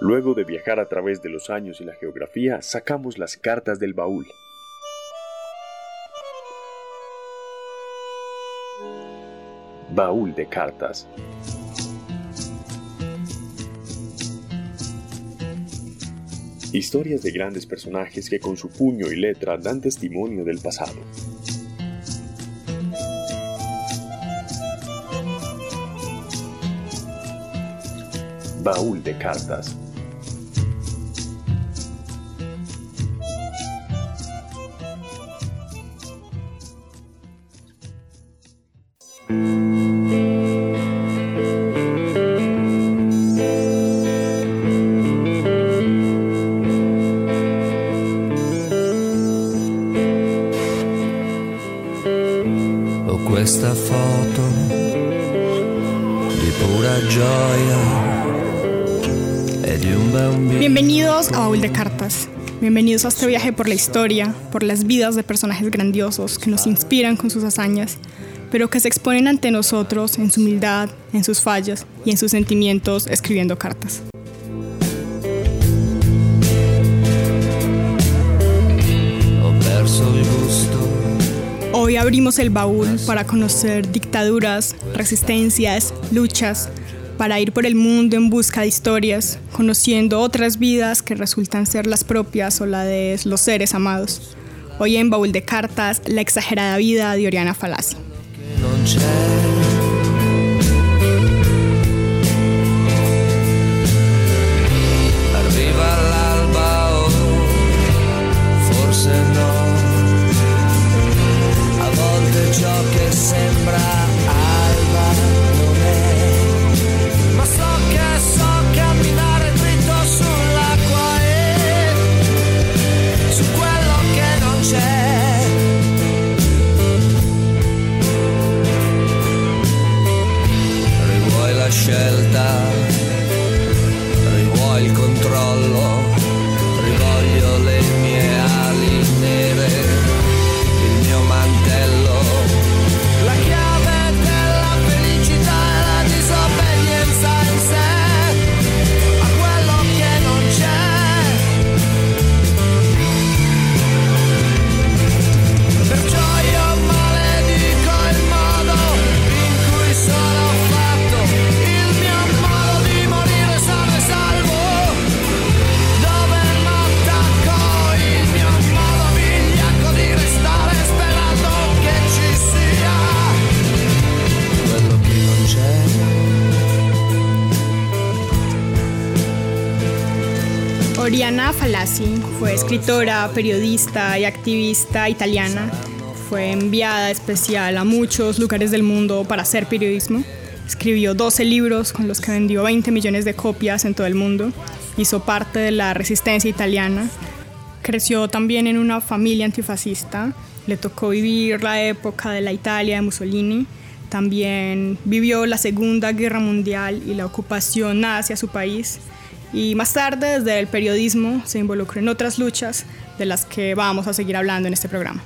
Luego de viajar a través de los años y la geografía, sacamos las cartas del baúl. Baúl de cartas. Historias de grandes personajes que con su puño y letra dan testimonio del pasado. Baúl de cartas. Bienvenidos a Baúl de Cartas. Bienvenidos a este viaje por la historia, por las vidas de personajes grandiosos que nos inspiran con sus hazañas, pero que se exponen ante nosotros en su humildad, en sus fallas y en sus sentimientos escribiendo cartas. Hoy abrimos el baúl para conocer dictaduras, resistencias, luchas, para ir por el mundo en busca de historias, conociendo otras vidas que resultan ser las propias o la de los seres amados. Hoy en Baúl de Cartas, la exagerada vida de Oriana Falassi. Fue escritora, periodista y activista italiana. Fue enviada especial a muchos lugares del mundo para hacer periodismo. Escribió 12 libros con los que vendió 20 millones de copias en todo el mundo. Hizo parte de la resistencia italiana. Creció también en una familia antifascista. Le tocó vivir la época de la Italia de Mussolini. También vivió la Segunda Guerra Mundial y la ocupación hacia su país y más tarde desde el periodismo se involucró en otras luchas de las que vamos a seguir hablando en este programa.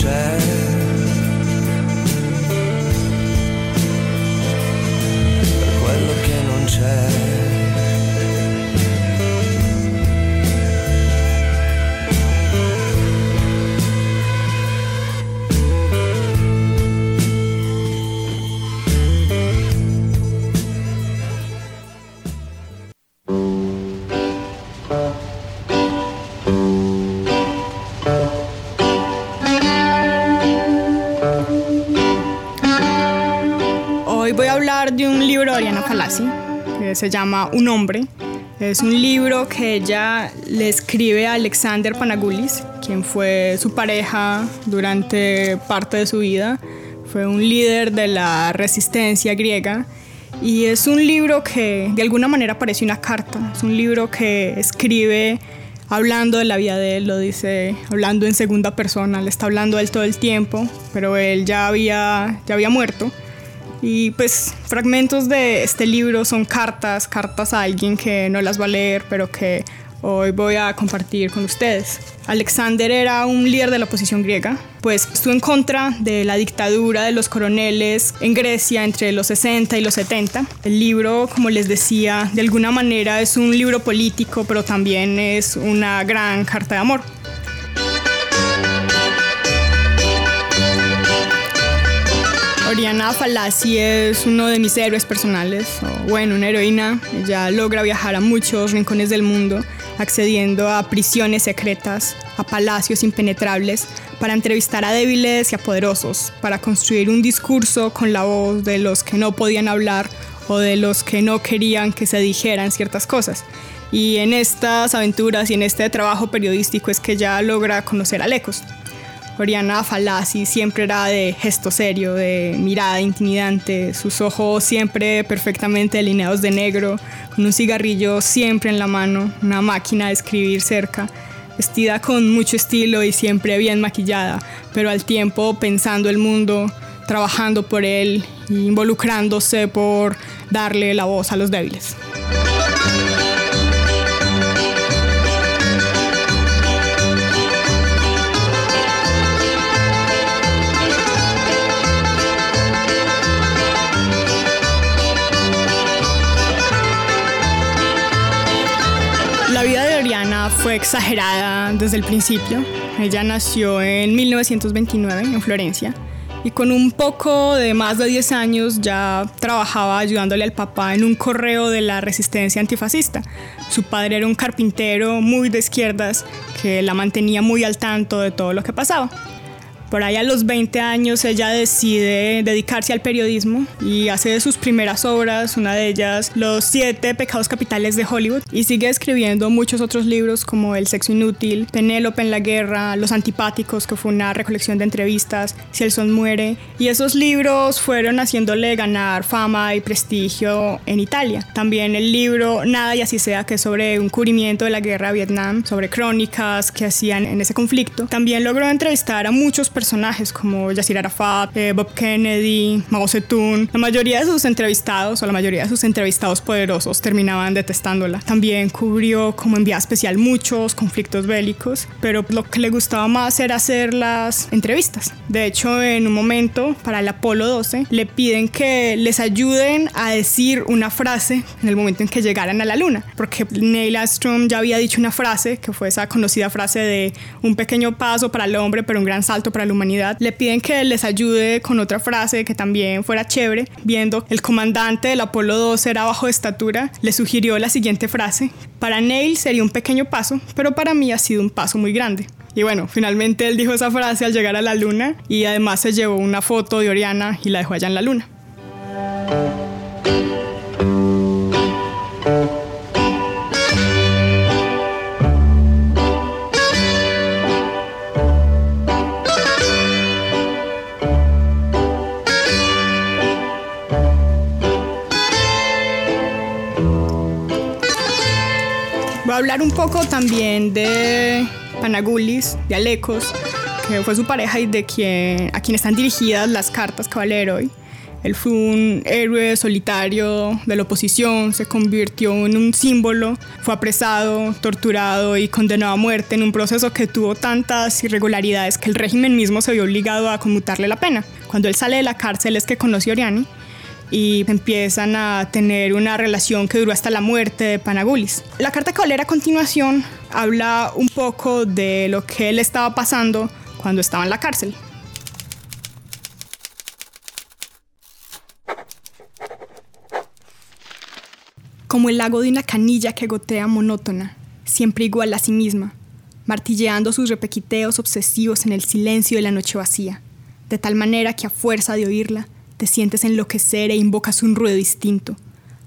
c'è. Per quello che non c'è. Que se llama Un hombre. Es un libro que ella le escribe a Alexander Panagoulis, quien fue su pareja durante parte de su vida. Fue un líder de la resistencia griega. Y es un libro que de alguna manera parece una carta. Es un libro que escribe hablando de la vida de él, lo dice hablando en segunda persona, le está hablando a él todo el tiempo, pero él ya había, ya había muerto. Y pues fragmentos de este libro son cartas, cartas a alguien que no las va a leer, pero que hoy voy a compartir con ustedes. Alexander era un líder de la oposición griega, pues estuvo en contra de la dictadura de los coroneles en Grecia entre los 60 y los 70. El libro, como les decía, de alguna manera es un libro político, pero también es una gran carta de amor. Oriana Fallaci es uno de mis héroes personales, o bueno, una heroína. Ella logra viajar a muchos rincones del mundo accediendo a prisiones secretas, a palacios impenetrables, para entrevistar a débiles y a poderosos, para construir un discurso con la voz de los que no podían hablar o de los que no querían que se dijeran ciertas cosas. Y en estas aventuras y en este trabajo periodístico es que ya logra conocer a Lecos. Oriana Fallaci siempre era de gesto serio, de mirada intimidante, sus ojos siempre perfectamente delineados de negro, con un cigarrillo siempre en la mano, una máquina de escribir cerca, vestida con mucho estilo y siempre bien maquillada, pero al tiempo pensando el mundo, trabajando por él, involucrándose por darle la voz a los débiles. Exagerada desde el principio. Ella nació en 1929 en Florencia y con un poco de más de 10 años ya trabajaba ayudándole al papá en un correo de la resistencia antifascista. Su padre era un carpintero muy de izquierdas que la mantenía muy al tanto de todo lo que pasaba. Por ahí a los 20 años ella decide dedicarse al periodismo y hace de sus primeras obras, una de ellas Los siete pecados capitales de Hollywood, y sigue escribiendo muchos otros libros como El sexo inútil, Penélope en la guerra, Los antipáticos, que fue una recolección de entrevistas, Si el sol muere, y esos libros fueron haciéndole ganar fama y prestigio en Italia. También el libro Nada y así sea, que es sobre un cubrimiento de la guerra a Vietnam, sobre crónicas que hacían en ese conflicto. También logró entrevistar a muchos personajes como Yasir Arafat, eh, Bob Kennedy, Mao Zedong. La mayoría de sus entrevistados o la mayoría de sus entrevistados poderosos terminaban detestándola. También cubrió como enviada especial muchos conflictos bélicos, pero lo que le gustaba más era hacer las entrevistas. De hecho, en un momento para el Apolo 12 le piden que les ayuden a decir una frase en el momento en que llegaran a la luna, porque Neil Armstrong ya había dicho una frase que fue esa conocida frase de un pequeño paso para el hombre, pero un gran salto para humanidad, le piden que les ayude con otra frase que también fuera chévere, viendo el comandante del Apolo 12 era bajo de estatura, le sugirió la siguiente frase, para Neil sería un pequeño paso, pero para mí ha sido un paso muy grande. Y bueno, finalmente él dijo esa frase al llegar a la luna y además se llevó una foto de Oriana y la dejó allá en la luna. Un poco también de Panagulis, de Alecos, que fue su pareja y de quien, a quien están dirigidas las cartas Caballero. Él fue un héroe solitario de la oposición, se convirtió en un símbolo, fue apresado, torturado y condenado a muerte en un proceso que tuvo tantas irregularidades que el régimen mismo se vio obligado a conmutarle la pena. Cuando él sale de la cárcel es que conoció a Oriani y empiezan a tener una relación que duró hasta la muerte de Panagulis. La carta que a continuación habla un poco de lo que él estaba pasando cuando estaba en la cárcel. Como el lago de una canilla que gotea monótona, siempre igual a sí misma, martilleando sus repequiteos obsesivos en el silencio de la noche vacía, de tal manera que a fuerza de oírla, te sientes enloquecer e invocas un ruido distinto.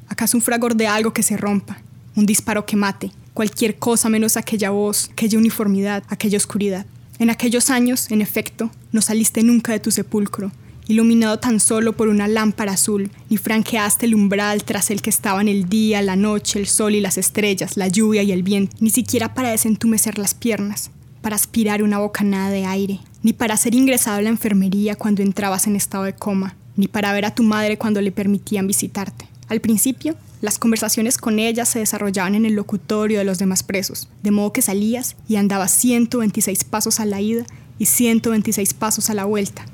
¿Acaso un fragor de algo que se rompa? Un disparo que mate. Cualquier cosa menos aquella voz, aquella uniformidad, aquella oscuridad. En aquellos años, en efecto, no saliste nunca de tu sepulcro iluminado tan solo por una lámpara azul, ni franqueaste el umbral tras el que estaban el día, la noche, el sol y las estrellas, la lluvia y el viento, ni siquiera para desentumecer las piernas, para aspirar una bocanada de aire, ni para ser ingresado a la enfermería cuando entrabas en estado de coma, ni para ver a tu madre cuando le permitían visitarte. Al principio, las conversaciones con ella se desarrollaban en el locutorio de los demás presos, de modo que salías y andabas 126 pasos a la ida y 126 pasos a la vuelta.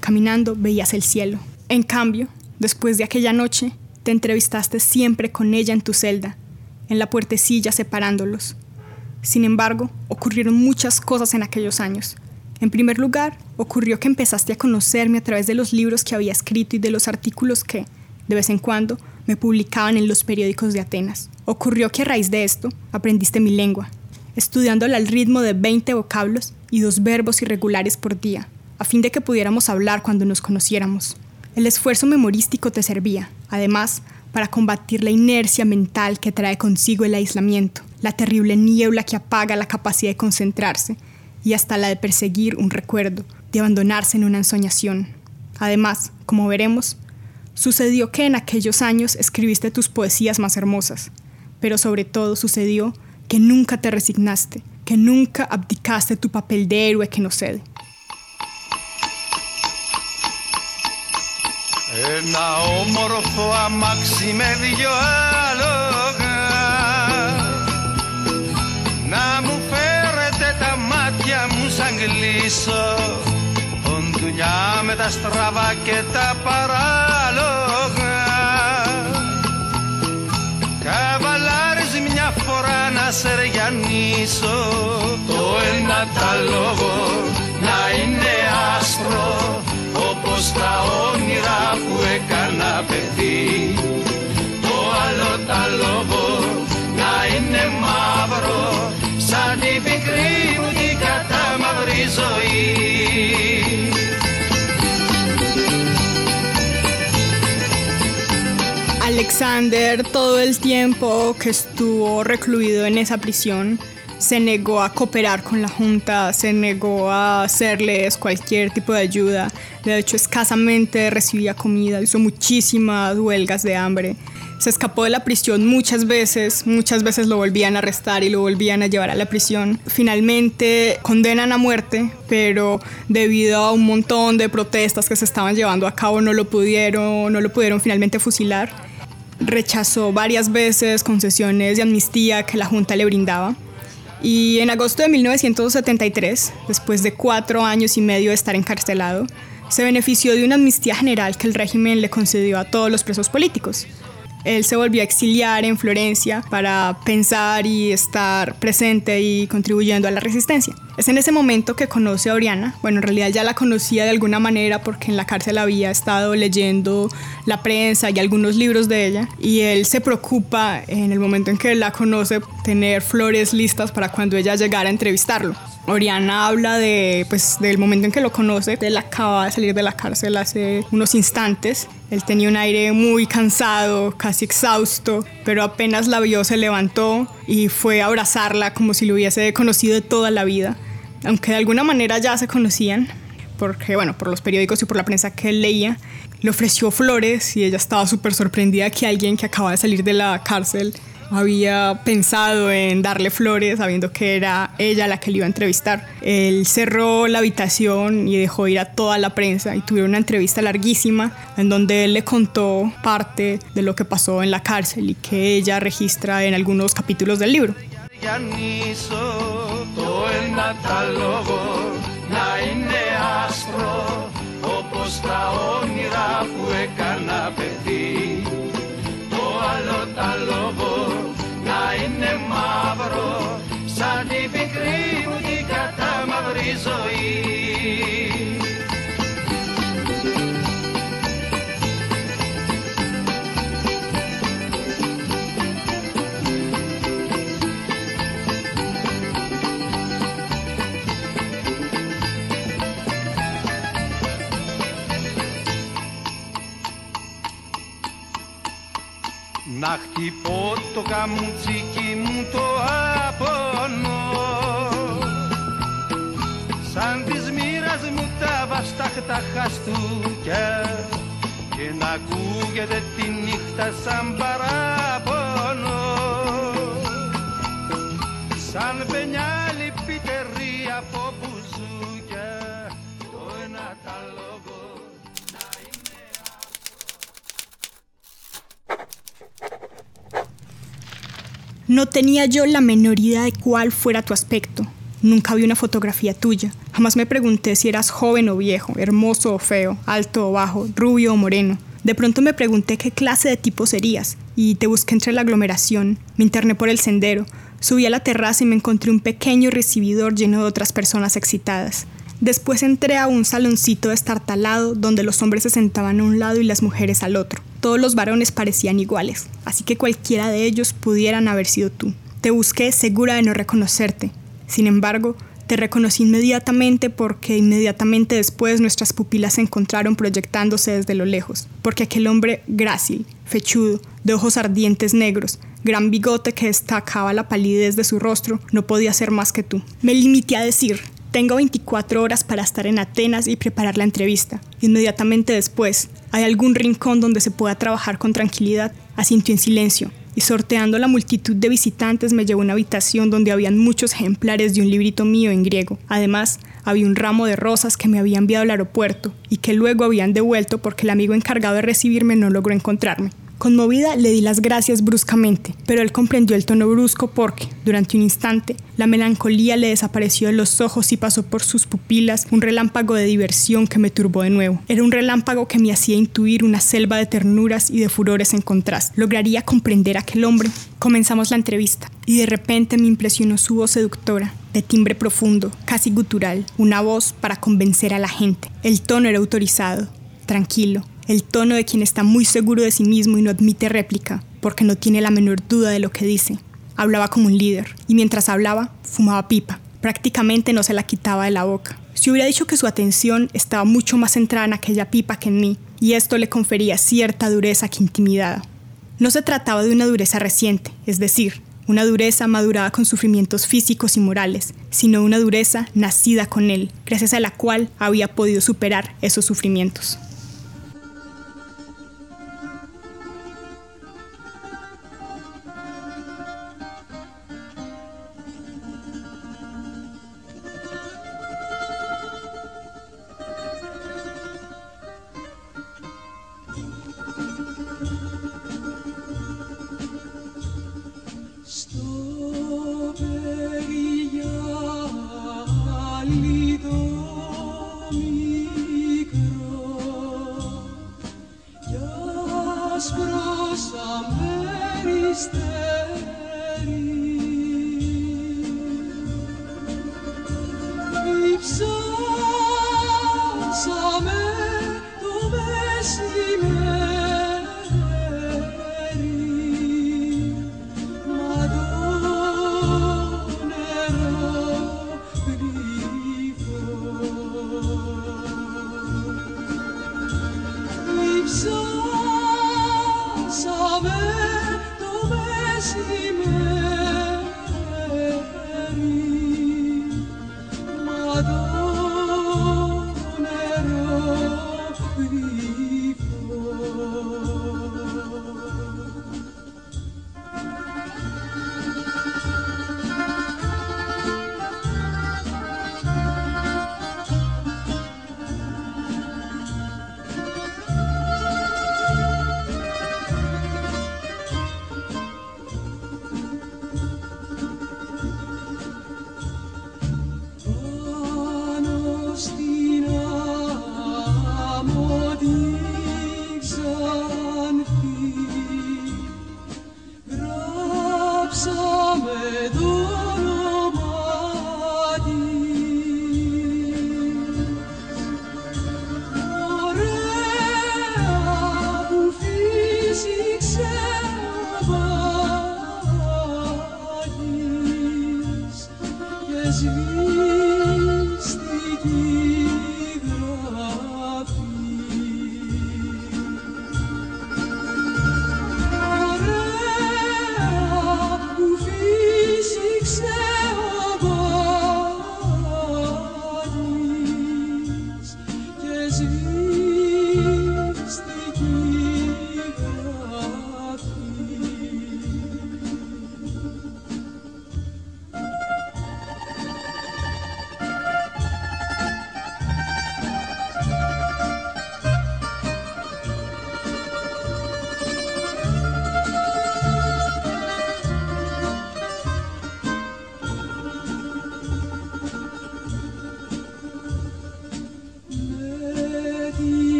Caminando veías el cielo. En cambio, después de aquella noche, te entrevistaste siempre con ella en tu celda, en la puertecilla separándolos. Sin embargo, ocurrieron muchas cosas en aquellos años. En primer lugar, ocurrió que empezaste a conocerme a través de los libros que había escrito y de los artículos que, de vez en cuando, me publicaban en los periódicos de Atenas. Ocurrió que a raíz de esto aprendiste mi lengua, estudiándola al ritmo de 20 vocablos y dos verbos irregulares por día, a fin de que pudiéramos hablar cuando nos conociéramos. El esfuerzo memorístico te servía, además, para combatir la inercia mental que trae consigo el aislamiento, la terrible niebla que apaga la capacidad de concentrarse y hasta la de perseguir un recuerdo, de abandonarse en una ensoñación. Además, como veremos, Sucedió que en aquellos años escribiste tus poesías más hermosas, pero sobre todo sucedió que nunca te resignaste, que nunca abdicaste tu papel de héroe que no cede. Ένα όμορφο αμάξι με δυο άλογα Κλείσω δουλειά με τα στραβά και τα παράλογα. Καβαλάρεις μια φορά να σε ρεγιανίσω Το ένα τα λόγο να είναι άστρο Όπως τα όνειρα που έκανα παιδί. Το άλλο τα λόγο να είναι μαύρο Alexander, todo el tiempo que estuvo recluido en esa prisión, se negó a cooperar con la Junta, se negó a hacerles cualquier tipo de ayuda. De hecho, escasamente recibía comida, hizo muchísimas huelgas de hambre. Se escapó de la prisión muchas veces, muchas veces lo volvían a arrestar y lo volvían a llevar a la prisión. Finalmente condenan a muerte, pero debido a un montón de protestas que se estaban llevando a cabo no lo pudieron, no lo pudieron finalmente fusilar rechazó varias veces concesiones de amnistía que la Junta le brindaba. Y en agosto de 1973, después de cuatro años y medio de estar encarcelado, se benefició de una amnistía general que el régimen le concedió a todos los presos políticos. Él se volvió a exiliar en Florencia para pensar y estar presente y contribuyendo a la resistencia. Es en ese momento que conoce a Oriana. Bueno, en realidad ya la conocía de alguna manera porque en la cárcel había estado leyendo la prensa y algunos libros de ella. Y él se preocupa en el momento en que la conoce tener flores listas para cuando ella llegara a entrevistarlo. Oriana habla de, pues, del momento en que lo conoce. Él acaba de salir de la cárcel hace unos instantes. Él tenía un aire muy cansado, casi exhausto, pero apenas la vio se levantó y fue a abrazarla como si lo hubiese conocido de toda la vida. Aunque de alguna manera ya se conocían, porque, bueno, por los periódicos y por la prensa que él leía, le ofreció flores y ella estaba súper sorprendida que alguien que acaba de salir de la cárcel había pensado en darle flores sabiendo que era ella la que le iba a entrevistar. Él cerró la habitación y dejó ir a toda la prensa y tuvieron una entrevista larguísima en donde él le contó parte de lo que pasó en la cárcel y que ella registra en algunos capítulos del libro. τα λόγω να είναι μαύρο σαν τη πικρή μου την κατάμαυρη ζωή. Να χτυπώ το καμουτσίκι μου το απονό Σαν της μοίρας μου τα βαστά τα χαστούκια και να ακούγεται τη νύχτα σαν παράπονο No tenía yo la menor idea de cuál fuera tu aspecto. Nunca vi una fotografía tuya. Jamás me pregunté si eras joven o viejo, hermoso o feo, alto o bajo, rubio o moreno. De pronto me pregunté qué clase de tipo serías y te busqué entre la aglomeración. Me interné por el sendero, subí a la terraza y me encontré un pequeño recibidor lleno de otras personas excitadas. Después entré a un saloncito destartalado donde los hombres se sentaban a un lado y las mujeres al otro. Todos los varones parecían iguales, así que cualquiera de ellos pudieran haber sido tú. Te busqué segura de no reconocerte, sin embargo, te reconocí inmediatamente porque inmediatamente después nuestras pupilas se encontraron proyectándose desde lo lejos, porque aquel hombre grácil, fechudo, de ojos ardientes negros, gran bigote que destacaba la palidez de su rostro, no podía ser más que tú. Me limité a decir, tengo 24 horas para estar en Atenas y preparar la entrevista. Inmediatamente después, ¿hay algún rincón donde se pueda trabajar con tranquilidad? Asintió en silencio, y sorteando la multitud de visitantes me llevó a una habitación donde habían muchos ejemplares de un librito mío en griego. Además, había un ramo de rosas que me había enviado al aeropuerto y que luego habían devuelto porque el amigo encargado de recibirme no logró encontrarme. Conmovida le di las gracias bruscamente, pero él comprendió el tono brusco porque, durante un instante, la melancolía le desapareció de los ojos y pasó por sus pupilas un relámpago de diversión que me turbó de nuevo. Era un relámpago que me hacía intuir una selva de ternuras y de furores en contraste. ¿Lograría comprender a aquel hombre? Comenzamos la entrevista y de repente me impresionó su voz seductora, de timbre profundo, casi gutural, una voz para convencer a la gente. El tono era autorizado, tranquilo, el tono de quien está muy seguro de sí mismo y no admite réplica, porque no tiene la menor duda de lo que dice. Hablaba como un líder, y mientras hablaba, fumaba pipa. Prácticamente no se la quitaba de la boca. Si hubiera dicho que su atención estaba mucho más centrada en aquella pipa que en mí, y esto le confería cierta dureza que intimidaba. No se trataba de una dureza reciente, es decir, una dureza madurada con sufrimientos físicos y morales, sino una dureza nacida con él, gracias a la cual había podido superar esos sufrimientos.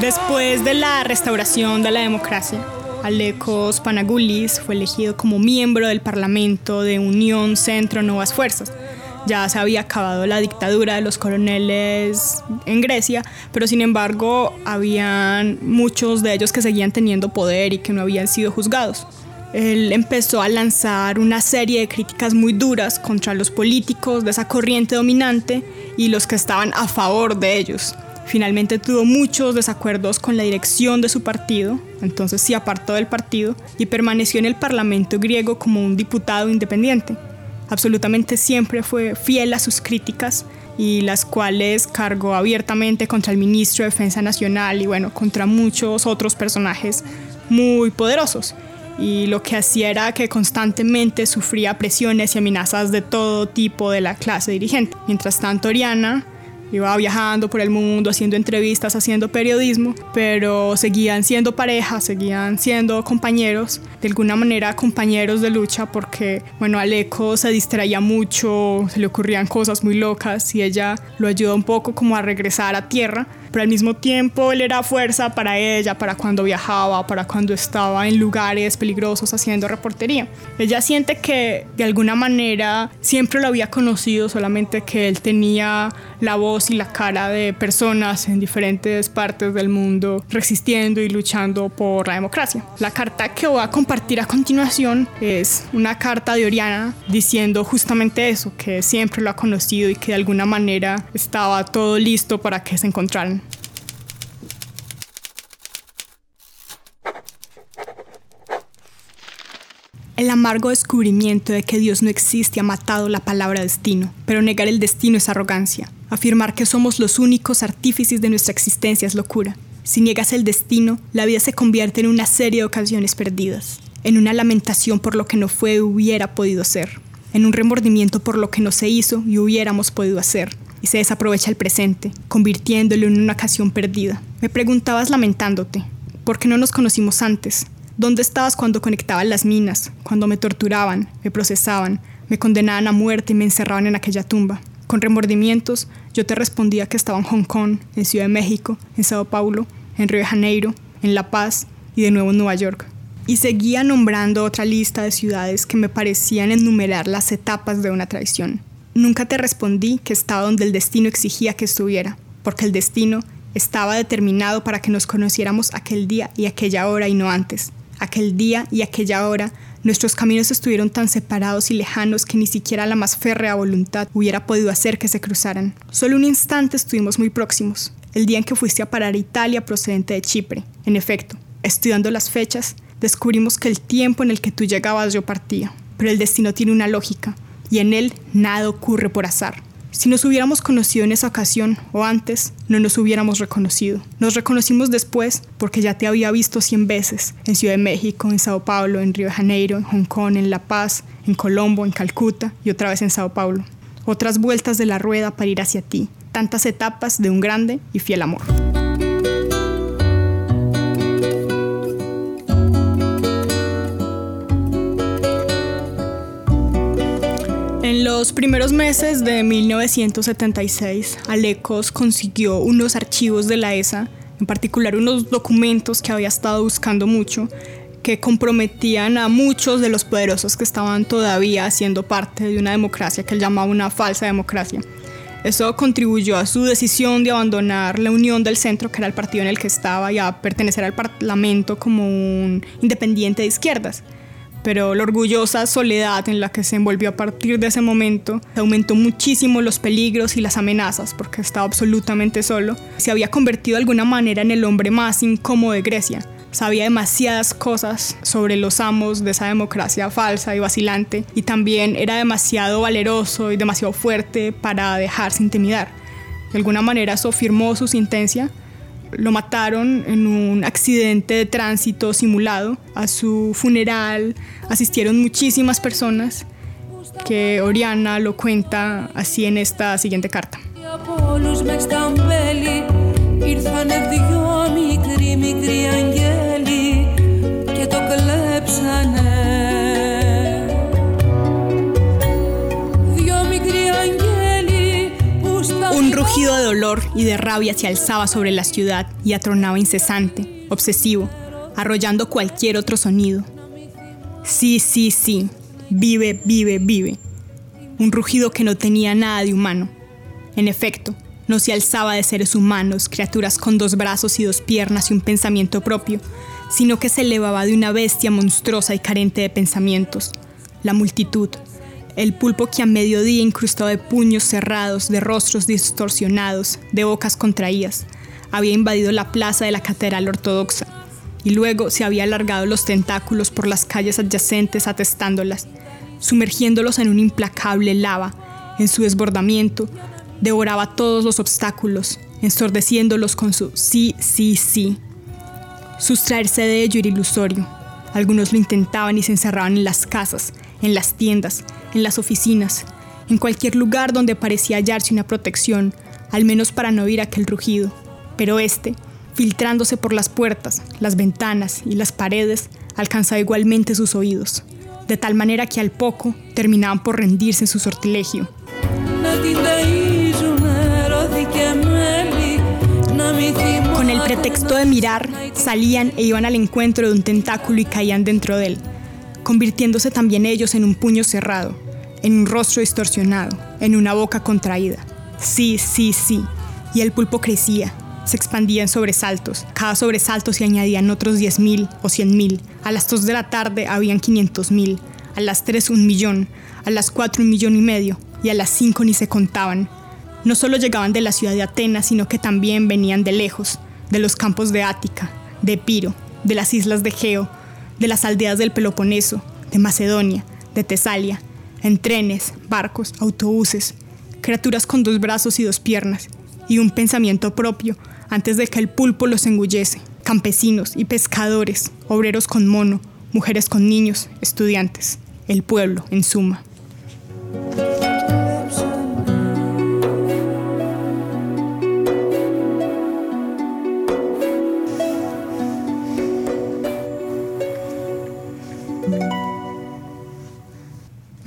Después de la restauración de la democracia, Alekos Panagoulis fue elegido como miembro del Parlamento de Unión Centro Nuevas Fuerzas. Ya se había acabado la dictadura de los coroneles en Grecia, pero sin embargo habían muchos de ellos que seguían teniendo poder y que no habían sido juzgados. Él empezó a lanzar una serie de críticas muy duras contra los políticos de esa corriente dominante y los que estaban a favor de ellos. Finalmente tuvo muchos desacuerdos con la dirección de su partido, entonces se apartó del partido y permaneció en el Parlamento griego como un diputado independiente. Absolutamente siempre fue fiel a sus críticas y las cuales cargó abiertamente contra el ministro de Defensa Nacional y bueno, contra muchos otros personajes muy poderosos. Y lo que hacía era que constantemente sufría presiones y amenazas de todo tipo de la clase dirigente. Mientras tanto, Oriana Iba viajando por el mundo, haciendo entrevistas, haciendo periodismo, pero seguían siendo pareja, seguían siendo compañeros, de alguna manera compañeros de lucha, porque, bueno, Aleco se distraía mucho, se le ocurrían cosas muy locas y ella lo ayudó un poco como a regresar a tierra pero al mismo tiempo él era fuerza para ella, para cuando viajaba, para cuando estaba en lugares peligrosos haciendo reportería. Ella siente que de alguna manera siempre lo había conocido, solamente que él tenía la voz y la cara de personas en diferentes partes del mundo resistiendo y luchando por la democracia. La carta que voy a compartir a continuación es una carta de Oriana diciendo justamente eso, que siempre lo ha conocido y que de alguna manera estaba todo listo para que se encontraran. El amargo descubrimiento de que Dios no existe ha matado la palabra destino, pero negar el destino es arrogancia. Afirmar que somos los únicos artífices de nuestra existencia es locura. Si niegas el destino, la vida se convierte en una serie de ocasiones perdidas, en una lamentación por lo que no fue o hubiera podido ser, en un remordimiento por lo que no se hizo y hubiéramos podido hacer, y se desaprovecha el presente, convirtiéndolo en una ocasión perdida. Me preguntabas lamentándote, ¿por qué no nos conocimos antes? ¿Dónde estabas cuando conectaban las minas, cuando me torturaban, me procesaban, me condenaban a muerte y me encerraban en aquella tumba? Con remordimientos, yo te respondía que estaba en Hong Kong, en Ciudad de México, en Sao Paulo, en Río de Janeiro, en La Paz y de nuevo en Nueva York. Y seguía nombrando otra lista de ciudades que me parecían enumerar las etapas de una traición. Nunca te respondí que estaba donde el destino exigía que estuviera, porque el destino estaba determinado para que nos conociéramos aquel día y aquella hora y no antes. Aquel día y aquella hora, nuestros caminos estuvieron tan separados y lejanos que ni siquiera la más férrea voluntad hubiera podido hacer que se cruzaran. Solo un instante estuvimos muy próximos, el día en que fuiste a parar a Italia procedente de Chipre. En efecto, estudiando las fechas, descubrimos que el tiempo en el que tú llegabas yo partía. Pero el destino tiene una lógica, y en él nada ocurre por azar. Si nos hubiéramos conocido en esa ocasión o antes, no nos hubiéramos reconocido. Nos reconocimos después porque ya te había visto cien veces en Ciudad de México, en Sao Paulo, en Río de Janeiro, en Hong Kong, en La Paz, en Colombo, en Calcuta y otra vez en Sao Paulo. Otras vueltas de la rueda para ir hacia ti. Tantas etapas de un grande y fiel amor. En los primeros meses de 1976, Alecos consiguió unos archivos de la ESA, en particular unos documentos que había estado buscando mucho, que comprometían a muchos de los poderosos que estaban todavía haciendo parte de una democracia que él llamaba una falsa democracia. Eso contribuyó a su decisión de abandonar la Unión del Centro, que era el partido en el que estaba, y a pertenecer al Parlamento como un independiente de izquierdas pero la orgullosa soledad en la que se envolvió a partir de ese momento aumentó muchísimo los peligros y las amenazas porque estaba absolutamente solo. Se había convertido de alguna manera en el hombre más incómodo de Grecia. Sabía demasiadas cosas sobre los amos de esa democracia falsa y vacilante y también era demasiado valeroso y demasiado fuerte para dejarse intimidar. De alguna manera eso firmó su sentencia lo mataron en un accidente de tránsito simulado. A su funeral asistieron muchísimas personas que Oriana lo cuenta así en esta siguiente carta. Rugido de dolor y de rabia se alzaba sobre la ciudad y atronaba incesante, obsesivo, arrollando cualquier otro sonido. Sí, sí, sí, vive, vive, vive. Un rugido que no tenía nada de humano. En efecto, no se alzaba de seres humanos, criaturas con dos brazos y dos piernas y un pensamiento propio, sino que se elevaba de una bestia monstruosa y carente de pensamientos, la multitud, el pulpo que a mediodía incrustado de puños cerrados, de rostros distorsionados, de bocas contraídas, había invadido la plaza de la catedral ortodoxa, y luego se había alargado los tentáculos por las calles adyacentes atestándolas, sumergiéndolos en un implacable lava. En su desbordamiento, devoraba todos los obstáculos, ensordeciéndolos con su sí, sí, sí. Sustraerse de ello era ilusorio. Algunos lo intentaban y se encerraban en las casas, en las tiendas, en las oficinas, en cualquier lugar donde parecía hallarse una protección, al menos para no oír aquel rugido. Pero este, filtrándose por las puertas, las ventanas y las paredes, alcanzaba igualmente sus oídos, de tal manera que al poco terminaban por rendirse en su sortilegio. Con el pretexto de mirar, salían e iban al encuentro de un tentáculo y caían dentro de él, convirtiéndose también ellos en un puño cerrado, en un rostro distorsionado, en una boca contraída. Sí, sí, sí. Y el pulpo crecía, se expandía en sobresaltos. Cada sobresalto se añadían otros 10.000 o 100.000. A las 2 de la tarde habían 500.000. A las 3 un millón. A las 4 un millón y medio. Y a las 5 ni se contaban. No solo llegaban de la ciudad de Atenas, sino que también venían de lejos, de los campos de Ática, de Epiro, de las islas de Geo, de las aldeas del Peloponeso, de Macedonia, de Tesalia, en trenes, barcos, autobuses, criaturas con dos brazos y dos piernas, y un pensamiento propio antes de que el pulpo los engullese, campesinos y pescadores, obreros con mono, mujeres con niños, estudiantes, el pueblo, en suma.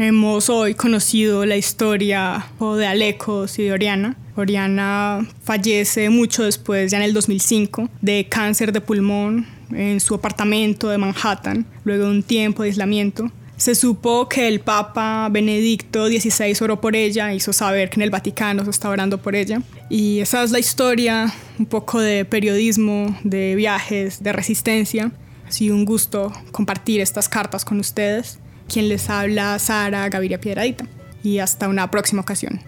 Hemos hoy conocido la historia de Alecos y de Oriana. Oriana fallece mucho después, ya en el 2005, de cáncer de pulmón en su apartamento de Manhattan, luego de un tiempo de aislamiento. Se supo que el Papa Benedicto XVI oró por ella, hizo saber que en el Vaticano se estaba orando por ella. Y esa es la historia, un poco de periodismo, de viajes, de resistencia. Ha sido un gusto compartir estas cartas con ustedes. Quien les habla, Sara Gaviria Piedradita. Y hasta una próxima ocasión.